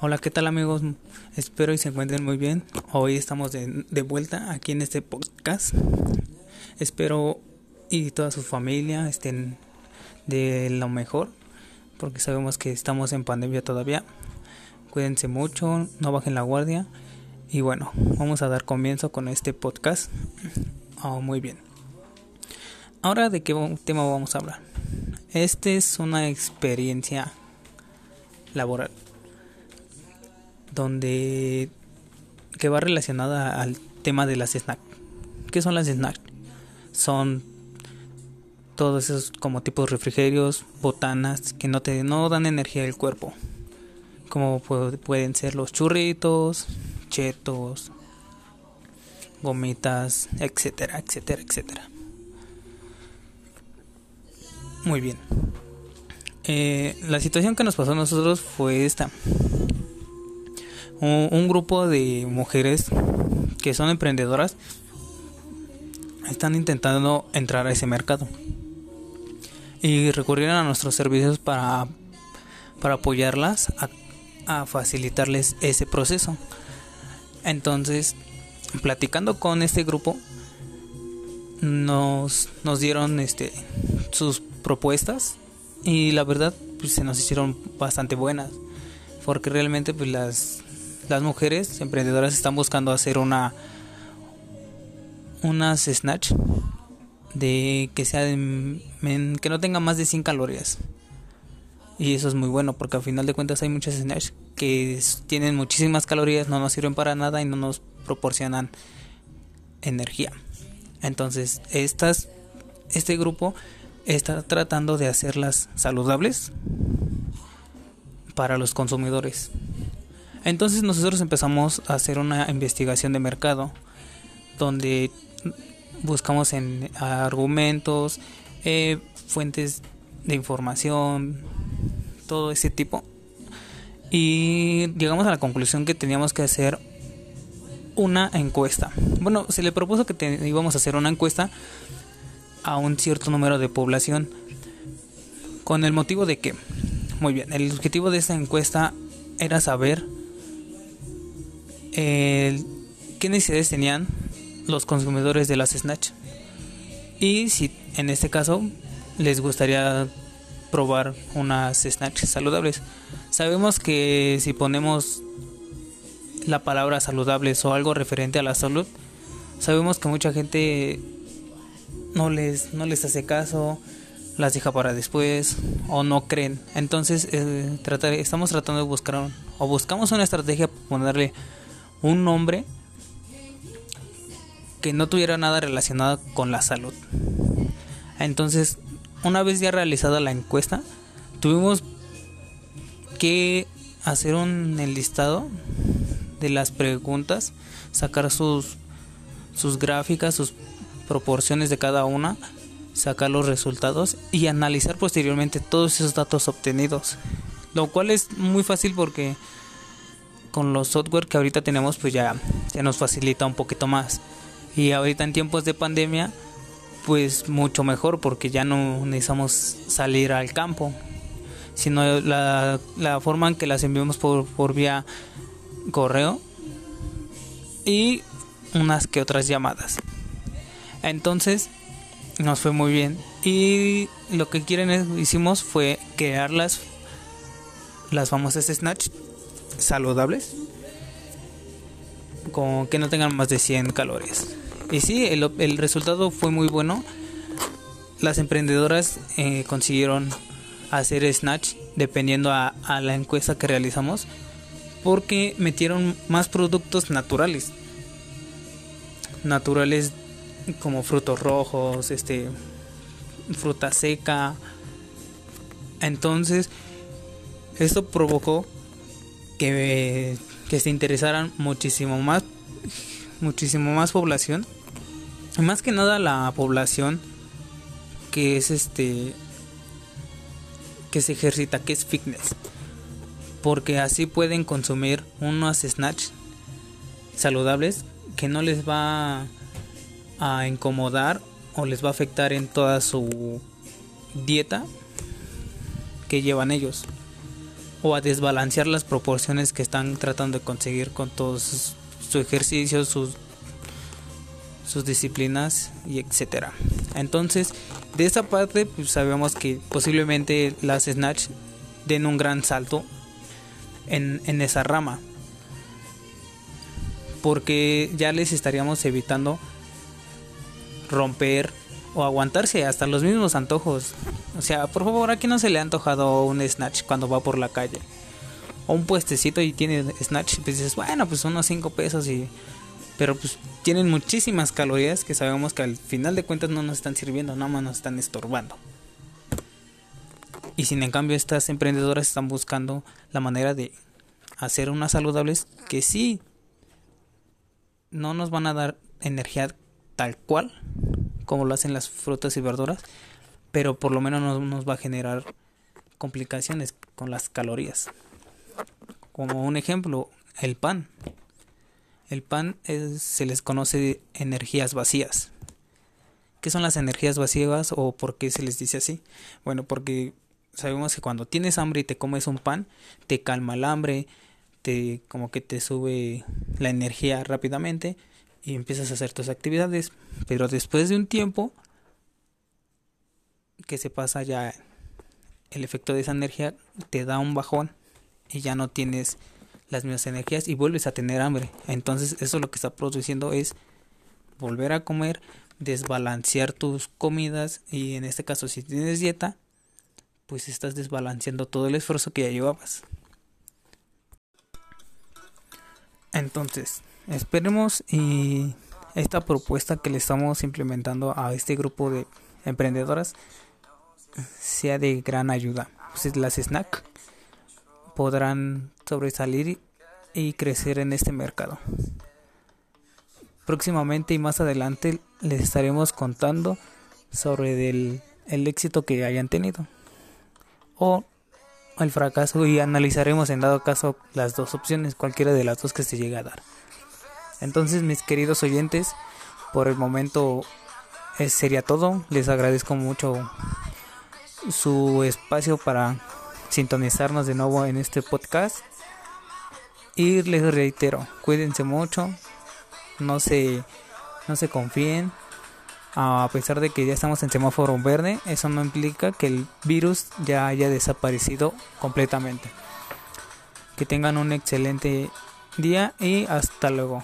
Hola, ¿qué tal amigos? Espero y se encuentren muy bien. Hoy estamos de, de, vuelta aquí en este podcast. Espero y toda su familia estén de lo mejor, porque sabemos que estamos en pandemia todavía. Cuídense mucho, no bajen la guardia. Y bueno, vamos a dar comienzo con este podcast. Oh, muy bien. Ahora, ¿de qué tema vamos a hablar? Este es una experiencia laboral donde que va relacionada al tema de las snacks. ¿Qué son las snacks? Son todos esos como tipos de refrigerios, botanas que no te no dan energía al cuerpo. Como pueden ser los churritos, chetos, gomitas, etcétera, etcétera, etcétera. Muy bien. Eh, la situación que nos pasó a nosotros fue esta un, grupo de mujeres que son emprendedoras están intentando entrar a ese mercado y recurrieron a nuestros servicios para, para apoyarlas a, a, facilitarles ese proceso. Entonces, platicando con este grupo, nos, nos dieron este, sus propuestas y la verdad pues, se nos hicieron bastante buenas porque realmente pues las las mujeres emprendedoras están buscando hacer una unas snatch de que sea que no tenga más de 100 calorías. Y eso es muy bueno porque al final de cuentas hay muchas snatch que tienen muchísimas calorías, no nos sirven para nada y no nos proporcionan energía. Entonces, estas este grupo está tratando de hacerlas saludables para los consumidores. Entonces nosotros empezamos a hacer una investigación de mercado donde buscamos en argumentos, eh, fuentes de información, todo ese tipo. Y llegamos a la conclusión que teníamos que hacer una encuesta. Bueno, se le propuso que íbamos a hacer una encuesta a un cierto número de población. Con el motivo de que, muy bien, el objetivo de esta encuesta era saber qué necesidades tenían los consumidores de las snatch y si en este caso les gustaría probar unas snatch saludables. Sabemos que si ponemos la palabra saludables o algo referente a la salud, sabemos que mucha gente no les no les hace caso, las deja para después o no creen. Entonces eh, estamos tratando de buscar o buscamos una estrategia para ponerle un nombre que no tuviera nada relacionado con la salud. Entonces, una vez ya realizada la encuesta, tuvimos que hacer un listado de las preguntas, sacar sus sus gráficas, sus proporciones de cada una, sacar los resultados y analizar posteriormente todos esos datos obtenidos. Lo cual es muy fácil porque con los software que ahorita tenemos pues ya se nos facilita un poquito más. Y ahorita en tiempos de pandemia pues mucho mejor porque ya no necesitamos salir al campo sino la, la forma en que las enviamos por, por vía correo y unas que otras llamadas. Entonces nos fue muy bien. Y lo que quieren hicimos fue crear las las famosas snatch saludables con que no tengan más de 100 calorías. Y sí, el, el resultado fue muy bueno. Las emprendedoras eh, consiguieron hacer snatch dependiendo a, a la encuesta que realizamos porque metieron más productos naturales. Naturales como frutos rojos, este fruta seca. Entonces, esto provocó que, se interesaran muchísimo más muchísimo más población. Más que nada la población que es este que se ejercita que es fitness. Porque así pueden consumir unos snatch saludables que no les va a incomodar o les va a afectar en toda su dieta que llevan ellos o a desbalancear las proporciones que están tratando de conseguir con todos sus ejercicios, sus, sus disciplinas y etcétera. Entonces, de esa parte, pues sabemos que posiblemente las Snatch den un gran salto en, en esa rama. Porque ya les estaríamos evitando romper o aguantarse hasta los mismos antojos. O sea, por favor, ¿a quién no se le ha antojado un snatch cuando va por la calle? O un puestecito y tiene snatch, pues dices, bueno, pues unos 5 pesos y... Pero pues tienen muchísimas calorías que sabemos que al final de cuentas no nos están sirviendo, nada más nos están estorbando. Y sin en cambio estas emprendedoras están buscando la manera de hacer unas saludables que sí no nos van a dar energía tal cual como lo hacen las frutas y verduras, pero por lo menos no nos va a generar complicaciones con las calorías. Como un ejemplo, el pan. El pan se les conoce energías vacías. ¿Qué son las energías vacías o por qué se les dice así? Bueno, porque sabemos que cuando tienes hambre y te comes un pan, te calma el hambre, te como que te sube la energía rápidamente y empiezas a hacer tus actividades. Pero después de un tiempo que se pasa ya el efecto de esa energía, te da un bajón y ya no tienes las mismas energías y vuelves a tener hambre. Entonces eso lo que está produciendo es volver a comer, desbalancear tus comidas y en este caso si tienes dieta, pues estás desbalanceando todo el esfuerzo que ya llevabas. Entonces, Esperemos y esta propuesta que le estamos implementando a este grupo de emprendedoras sea de gran ayuda. Pues las snack podrán sobresalir y crecer en este mercado. Próximamente y más adelante les estaremos contando sobre el, el éxito que hayan tenido o el fracaso y analizaremos en dado caso las dos opciones, cualquiera de las dos que se llegue a dar. Entonces, mis queridos oyentes, por el momento es sería todo. Les agradezco mucho su espacio para sintonizarnos de nuevo en este podcast. Y les reitero, cuídense mucho, no se, no se confíen. A pesar de que ya estamos en semáforo verde, eso no implica que el virus ya haya desaparecido completamente. Que tengan un excelente día y hasta luego.